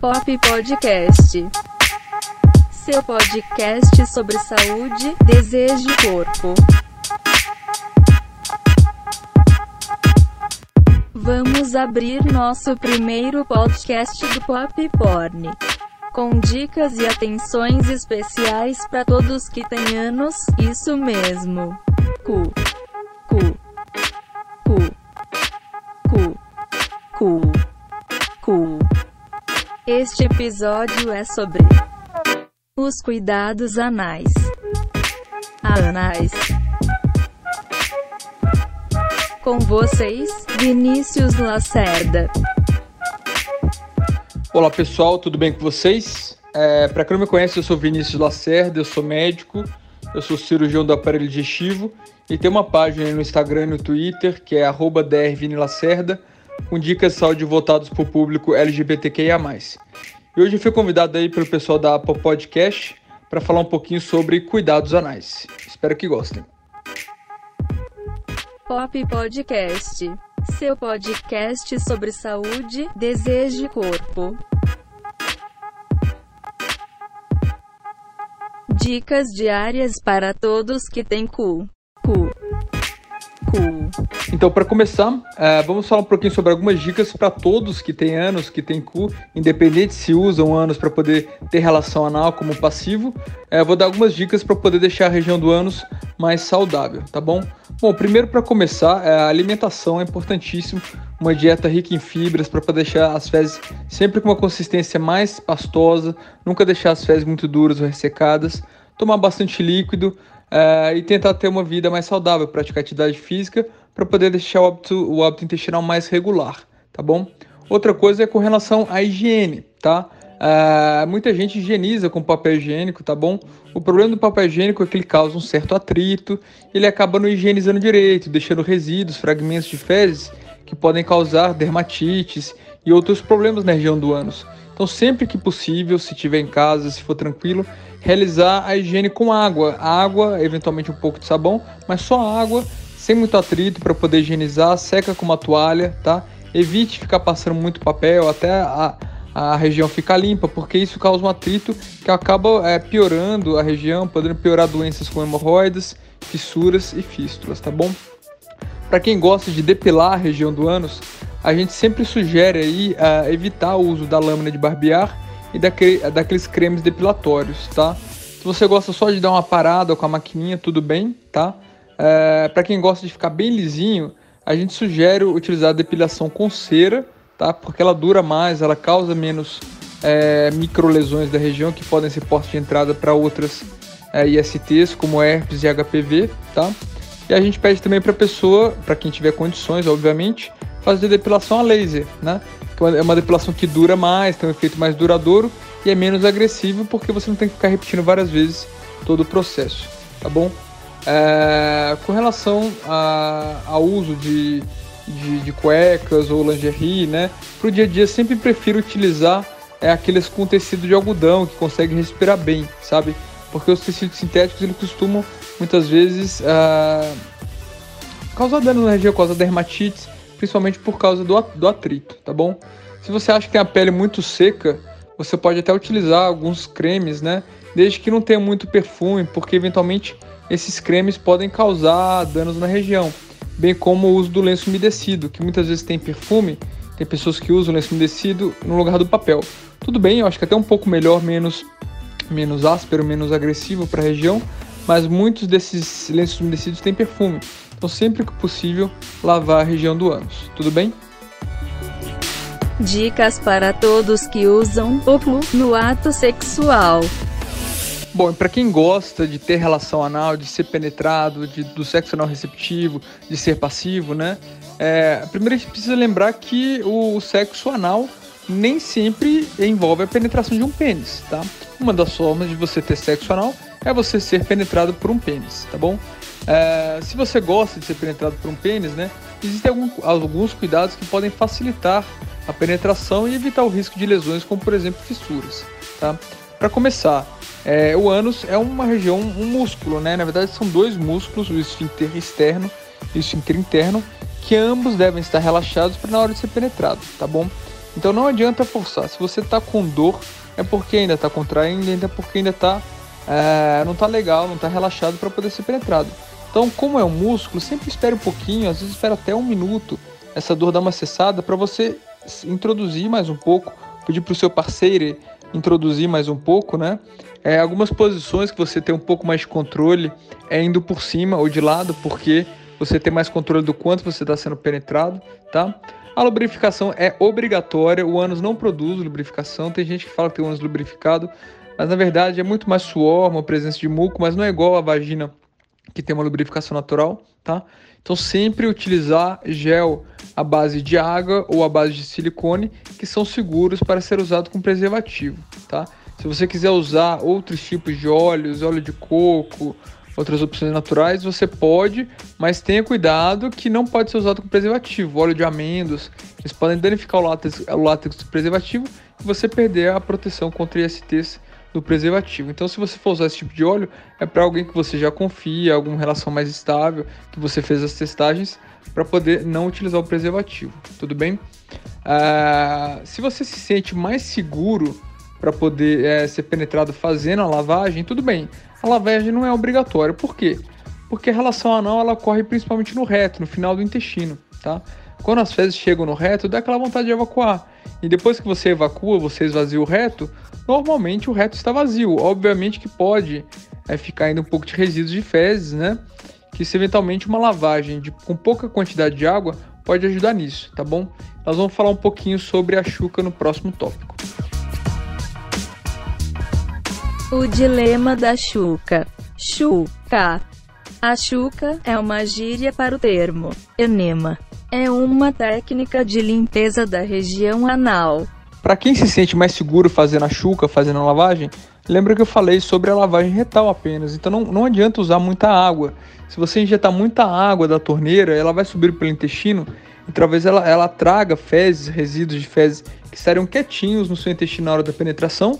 Pop Podcast. Seu podcast sobre saúde, desejo e corpo. Vamos abrir nosso primeiro podcast do Pop Porn. Com dicas e atenções especiais para todos que têm anos, isso mesmo. Cu. Cu. Cu. Cu. Cu. Cu. Este episódio é sobre os cuidados anais. Anais. Com vocês, Vinícius Lacerda. Olá pessoal, tudo bem com vocês? É, Para quem não me conhece, eu sou Vinícius Lacerda, eu sou médico, eu sou cirurgião do aparelho digestivo e tem uma página no Instagram e no Twitter que é @drvinilacerda com dicas de saúde voltadas para o público LGBTQIA+. E hoje eu fui convidado aí pelo pessoal da Apple Podcast para falar um pouquinho sobre cuidados anais. Espero que gostem. Pop Podcast. Seu podcast sobre saúde, desejo e corpo. Dicas diárias para todos que têm cu. Cu. Então, para começar, eh, vamos falar um pouquinho sobre algumas dicas para todos que têm anos, que têm cu, independente se usam anos para poder ter relação anal como passivo. Eh, vou dar algumas dicas para poder deixar a região do ânus mais saudável, tá bom? Bom, primeiro para começar, eh, a alimentação é importantíssimo. Uma dieta rica em fibras para deixar as fezes sempre com uma consistência mais pastosa, nunca deixar as fezes muito duras ou ressecadas. Tomar bastante líquido, é, e tentar ter uma vida mais saudável, praticar atividade física para poder deixar o hábito, o hábito intestinal mais regular, tá bom? Outra coisa é com relação à higiene, tá? É, muita gente higieniza com papel higiênico, tá bom? O problema do papel higiênico é que ele causa um certo atrito, ele acaba não higienizando direito, deixando resíduos, fragmentos de fezes que podem causar dermatites e outros problemas na região do ânus. Então, sempre que possível, se tiver em casa, se for tranquilo, realizar a higiene com água. Água, eventualmente um pouco de sabão, mas só água, sem muito atrito para poder higienizar. Seca com uma toalha, tá? Evite ficar passando muito papel até a, a região ficar limpa, porque isso causa um atrito que acaba é, piorando a região, podendo piorar doenças como hemorroidas, fissuras e fístulas, tá bom? Para quem gosta de depilar a região do ânus, a gente sempre sugere aí uh, evitar o uso da lâmina de barbear e daquele, daqueles cremes depilatórios, tá? Se você gosta só de dar uma parada com a maquininha, tudo bem, tá? Uh, Para quem gosta de ficar bem lisinho, a gente sugere utilizar a depilação com cera, tá? Porque ela dura mais, ela causa menos é, microlesões da região que podem ser portas de entrada para outras é, ISTs, como herpes e HPV, tá? E a gente pede também para a pessoa, para quem tiver condições, obviamente, fazer depilação a laser, né? É uma depilação que dura mais, tem um efeito mais duradouro e é menos agressivo porque você não tem que ficar repetindo várias vezes todo o processo, tá bom? É, com relação a, ao uso de, de, de, cuecas ou lingerie, né? Para o dia a dia sempre prefiro utilizar é, aqueles com tecido de algodão que conseguem respirar bem, sabe? Porque os tecidos sintéticos eles costumam muitas vezes uh, causar dano na região, causar dermatites principalmente por causa do, do atrito, tá bom? Se você acha que tem a pele muito seca, você pode até utilizar alguns cremes, né? Desde que não tenha muito perfume, porque eventualmente esses cremes podem causar danos na região, bem como o uso do lenço umedecido, que muitas vezes tem perfume, tem pessoas que usam lenço umedecido no lugar do papel. Tudo bem, eu acho que até um pouco melhor, menos, menos áspero, menos agressivo para a região, mas muitos desses lenços umedecidos têm perfume. Então, sempre que possível, lavar a região do ânus. Tudo bem? Dicas para todos que usam óculo no ato sexual. Bom, para quem gosta de ter relação anal, de ser penetrado, de, do sexo anal receptivo, de ser passivo, né? É, primeiro a gente precisa lembrar que o sexo anal nem sempre envolve a penetração de um pênis, tá? Uma das formas de você ter sexo anal é você ser penetrado por um pênis, tá bom? É, se você gosta de ser penetrado por um pênis, né, existem algum, alguns cuidados que podem facilitar a penetração e evitar o risco de lesões, como por exemplo fissuras. Tá? Para começar, é, o ânus é uma região, um músculo, né? Na verdade, são dois músculos, o esfíncter externo e o esfíncter interno, que ambos devem estar relaxados para na hora de ser penetrado, tá bom? Então não adianta forçar. Se você está com dor, é porque ainda está contraindo, ainda é porque ainda tá, é, não está legal, não está relaxado para poder ser penetrado. Então, como é um músculo, sempre espere um pouquinho, às vezes espera até um minuto essa dor dar uma cessada para você introduzir mais um pouco, pedir para o seu parceiro introduzir mais um pouco, né? É, algumas posições que você tem um pouco mais de controle é indo por cima ou de lado, porque você tem mais controle do quanto você está sendo penetrado, tá? A lubrificação é obrigatória, o ânus não produz lubrificação, tem gente que fala que tem o ânus lubrificado, mas na verdade é muito mais suor, uma presença de muco, mas não é igual a vagina que tem uma lubrificação natural, tá? Então sempre utilizar gel à base de água ou à base de silicone, que são seguros para ser usado com preservativo, tá? Se você quiser usar outros tipos de óleos, óleo de coco, outras opções naturais, você pode, mas tenha cuidado que não pode ser usado com preservativo. Óleo de amêndoas, eles podem danificar o látex, o látex do preservativo e você perder a proteção contra ISTs do preservativo. Então, se você for usar esse tipo de óleo, é para alguém que você já confia, alguma relação mais estável, que você fez as testagens, para poder não utilizar o preservativo. Tudo bem? Uh, se você se sente mais seguro para poder é, ser penetrado fazendo a lavagem, tudo bem. A lavagem não é obrigatória. Por quê? Porque a relação anal ela ocorre principalmente no reto, no final do intestino, tá? Quando as fezes chegam no reto, dá aquela vontade de evacuar. E depois que você evacua, você esvazia o reto, normalmente o reto está vazio. Obviamente que pode é, ficar ainda um pouco de resíduos de fezes, né? Que se eventualmente uma lavagem de, com pouca quantidade de água pode ajudar nisso, tá bom? Nós vamos falar um pouquinho sobre a chuca no próximo tópico. O dilema da chuca. Chuca. A chuca é uma gíria para o termo enema. É uma técnica de limpeza da região anal. Para quem se sente mais seguro fazendo a chuca, fazendo a lavagem, lembra que eu falei sobre a lavagem retal apenas. Então não, não adianta usar muita água. Se você injetar muita água da torneira, ela vai subir pelo intestino e talvez ela, ela traga fezes, resíduos de fezes que estariam quietinhos no seu intestino na hora da penetração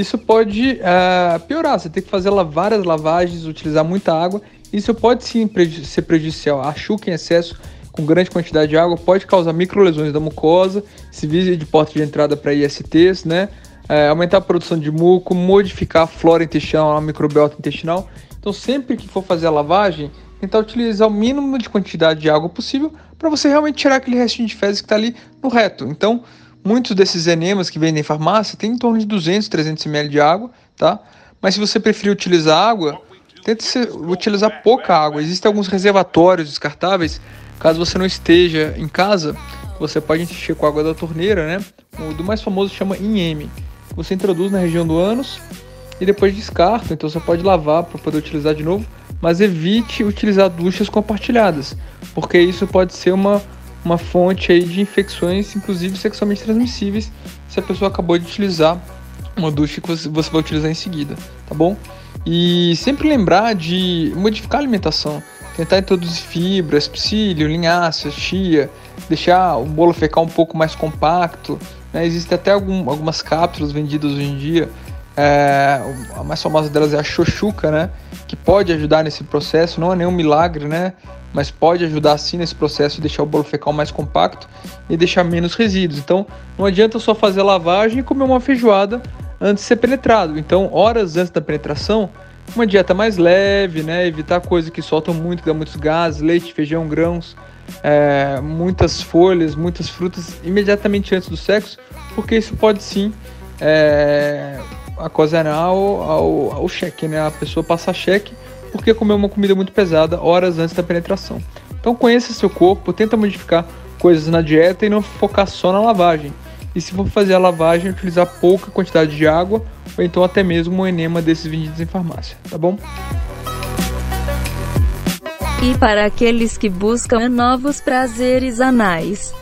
isso pode uh, piorar. Você tem que fazer várias lavagens, utilizar muita água. Isso pode sim ser prejudicial. A chuca em excesso com grande quantidade de água pode causar microlesões da mucosa, se visa de porta de entrada para ISTs, né? É, aumentar a produção de muco, modificar a flora intestinal, a microbiota intestinal. Então, sempre que for fazer a lavagem, tentar utilizar o mínimo de quantidade de água possível para você realmente tirar aquele restinho de fezes que está ali no reto. Então, Muitos desses enemas que vendem em farmácia têm em torno de 200, 300 ml de água, tá? Mas se você preferir utilizar água, tente utilizar pouca água. Existem alguns reservatórios descartáveis, caso você não esteja em casa, você pode encher com água da torneira, né? O do mais famoso chama INM. Você introduz na região do ânus e depois descarta, então você pode lavar para poder utilizar de novo, mas evite utilizar duchas compartilhadas, porque isso pode ser uma uma fonte aí de infecções, inclusive sexualmente transmissíveis, se a pessoa acabou de utilizar uma ducha que você vai utilizar em seguida, tá bom? E sempre lembrar de modificar a alimentação, tentar introduzir fibras, psyllium, linhaça, chia, deixar o bolo fecal um pouco mais compacto. Né? Existem até algum, algumas cápsulas vendidas hoje em dia. É, a mais famosa delas é a xoxuca, né? Que pode ajudar nesse processo, não é nenhum milagre, né? mas pode ajudar sim nesse processo de deixar o bolo fecal mais compacto e deixar menos resíduos. Então não adianta só fazer lavagem e comer uma feijoada antes de ser penetrado. Então, horas antes da penetração, uma dieta mais leve, né? Evitar coisas que soltam muito, dão muitos gases, leite, feijão, grãos, é, muitas folhas, muitas frutas imediatamente antes do sexo, porque isso pode sim é, ao, ao, ao cheque, né? A pessoa passar cheque porque comer uma comida muito pesada horas antes da penetração. Então conheça seu corpo, tenta modificar coisas na dieta e não focar só na lavagem. E se for fazer a lavagem, utilizar pouca quantidade de água ou então até mesmo um enema desses vendidos em farmácia, tá bom? E para aqueles que buscam novos prazeres anais.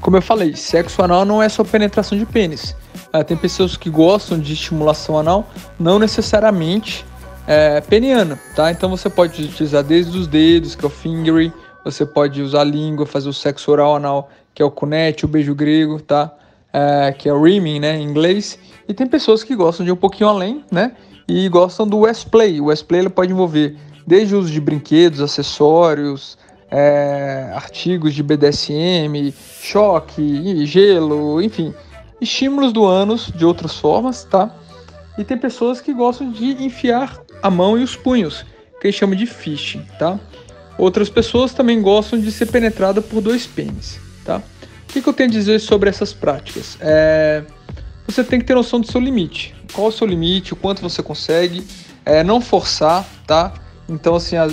Como eu falei, sexo anal não é só penetração de pênis. Ah, tem pessoas que gostam de estimulação anal, não necessariamente é, peniana, tá? Então você pode utilizar desde os dedos, que é o fingering, você pode usar a língua, fazer o sexo oral anal, que é o cunete, o beijo grego, tá? É, que é o rimming, né, em inglês. E tem pessoas que gostam de um pouquinho além, né? E gostam do West Play. O West Play ele pode envolver desde o uso de brinquedos, acessórios, é, artigos de BDSM, choque, gelo, enfim, estímulos do ânus de outras formas, tá? E tem pessoas que gostam de enfiar a mão e os punhos, que eles chamam de fishing, tá? Outras pessoas também gostam de ser penetrada por dois pênis, tá? O que, que eu tenho a dizer sobre essas práticas? É, você tem que ter noção do seu limite. Qual o seu limite, o quanto você consegue, é, não forçar, tá? Então, assim, é,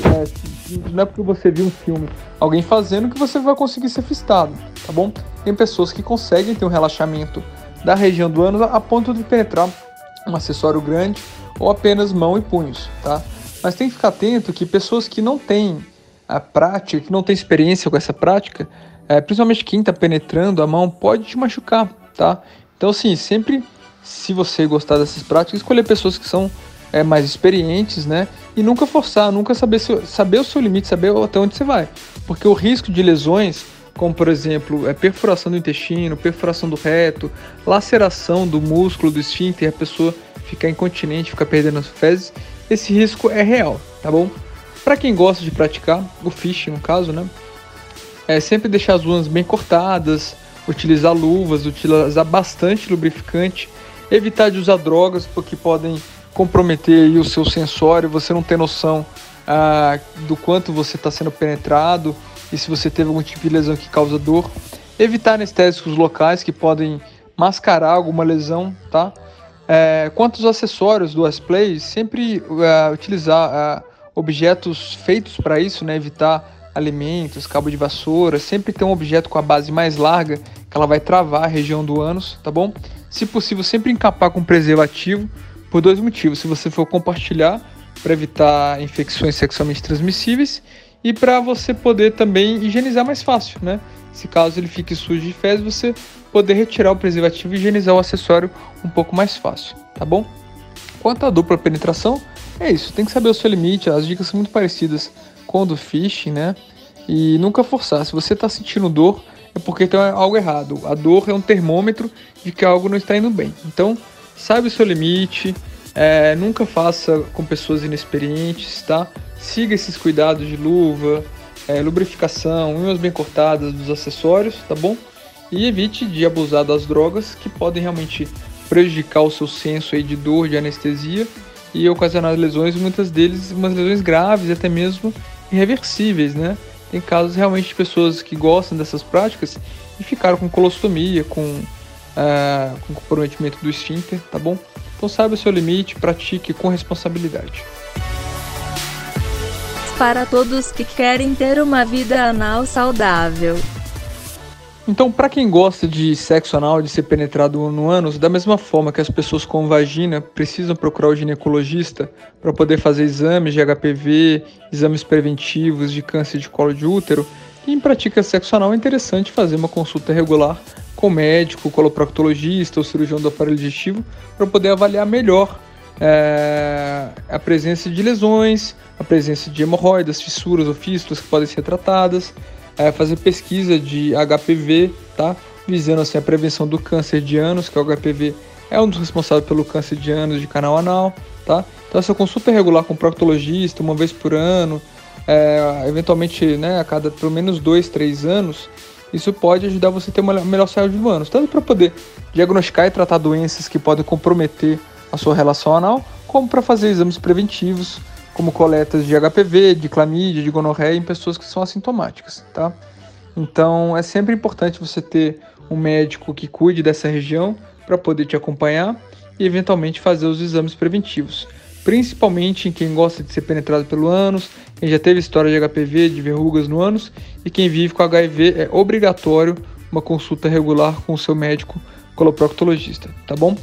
não é porque você viu um filme, alguém fazendo, que você vai conseguir ser fistado, tá bom? Tem pessoas que conseguem ter um relaxamento da região do ânus a ponto de penetrar um acessório grande ou apenas mão e punhos, tá? Mas tem que ficar atento que pessoas que não têm a prática, que não têm experiência com essa prática, é, principalmente quem está penetrando a mão, pode te machucar, tá? Então, assim, sempre, se você gostar dessas práticas, escolher pessoas que são é, mais experientes, né? E nunca forçar, nunca saber, saber o seu limite, saber até onde você vai. Porque o risco de lesões, como por exemplo, é, perfuração do intestino, perfuração do reto, laceração do músculo do esfíncter, a pessoa ficar incontinente, ficar perdendo as fezes, esse risco é real, tá bom? Para quem gosta de praticar, o fish no caso, né? É sempre deixar as unhas bem cortadas, utilizar luvas, utilizar bastante lubrificante, evitar de usar drogas porque podem comprometer o seu sensório, você não tem noção ah, do quanto você está sendo penetrado e se você teve algum tipo de lesão que causa dor. Evitar anestésicos locais que podem mascarar alguma lesão, tá? É, quanto aos acessórios do S-Play, sempre uh, utilizar uh, objetos feitos para isso, né? Evitar alimentos, cabo de vassoura, sempre ter um objeto com a base mais larga, que ela vai travar a região do ânus, tá bom? Se possível, sempre encapar com preservativo, por dois motivos. Se você for compartilhar, para evitar infecções sexualmente transmissíveis e para você poder também higienizar mais fácil, né? Se caso ele fique sujo de fezes, você poder retirar o preservativo e higienizar o acessório um pouco mais fácil, tá bom? Quanto à dupla penetração, é isso, tem que saber o seu limite, as dicas são muito parecidas com o né? E nunca forçar. Se você está sentindo dor, é porque tem algo errado. A dor é um termômetro de que algo não está indo bem. Então, Saiba o seu limite, é, nunca faça com pessoas inexperientes, tá? Siga esses cuidados de luva, é, lubrificação, unhas bem cortadas dos acessórios, tá bom? E evite de abusar das drogas que podem realmente prejudicar o seu senso aí de dor, de anestesia e ocasionar lesões, muitas deles umas lesões graves, até mesmo irreversíveis, né? Tem casos realmente de pessoas que gostam dessas práticas e ficaram com colostomia, com uh, com comprometimento do esfíncter, tá bom? Então saiba o seu limite, pratique com responsabilidade. Para todos que querem ter uma vida anal saudável. Então, para quem gosta de sexo anal, de ser penetrado no ânus, da mesma forma que as pessoas com vagina precisam procurar o ginecologista para poder fazer exames de HPV, exames preventivos de câncer de colo de útero, quem pratica sexo anal é interessante fazer uma consulta regular com médico, coloproctologista ou cirurgião do aparelho digestivo para poder avaliar melhor é, a presença de lesões, a presença de hemorroidas, fissuras ou fístulas que podem ser tratadas, é, fazer pesquisa de HPV, tá? visando assim, a prevenção do câncer de ânus, que é o HPV é um dos responsáveis pelo câncer de ânus de canal anal. Tá? Então essa consulta regular com proctologista, uma vez por ano, é, eventualmente né, a cada pelo menos dois, três anos, isso pode ajudar você a ter uma melhor saúde do ânus, tanto para poder diagnosticar e tratar doenças que podem comprometer a sua relação anal, como para fazer exames preventivos, como coletas de HPV, de clamídia, de gonorreia em pessoas que são assintomáticas, tá? Então é sempre importante você ter um médico que cuide dessa região para poder te acompanhar e eventualmente fazer os exames preventivos principalmente em quem gosta de ser penetrado pelo ânus, quem já teve história de HPV, de verrugas no ânus e quem vive com HIV, é obrigatório uma consulta regular com o seu médico coloproctologista, tá bom?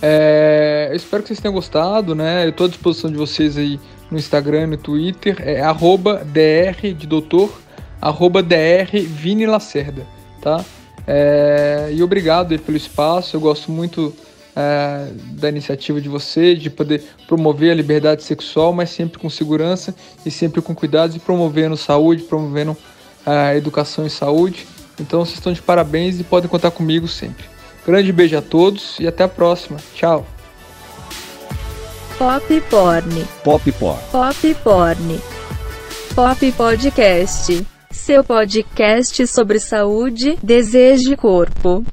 É, eu espero que vocês tenham gostado, né? Eu estou à disposição de vocês aí no Instagram e no Twitter, é arroba dr de doutor, arroba dr Vini Lacerda, tá? É, e obrigado pelo espaço, eu gosto muito é, da iniciativa de você, de poder promover a liberdade sexual, mas sempre com segurança e sempre com cuidados e promovendo saúde, promovendo a educação e saúde. Então vocês estão de parabéns e podem contar comigo sempre. Grande beijo a todos e até a próxima. Tchau. Pop Porn. Pop Porn. Pop Porn. Pop Podcast. Seu podcast sobre saúde, desejo e corpo.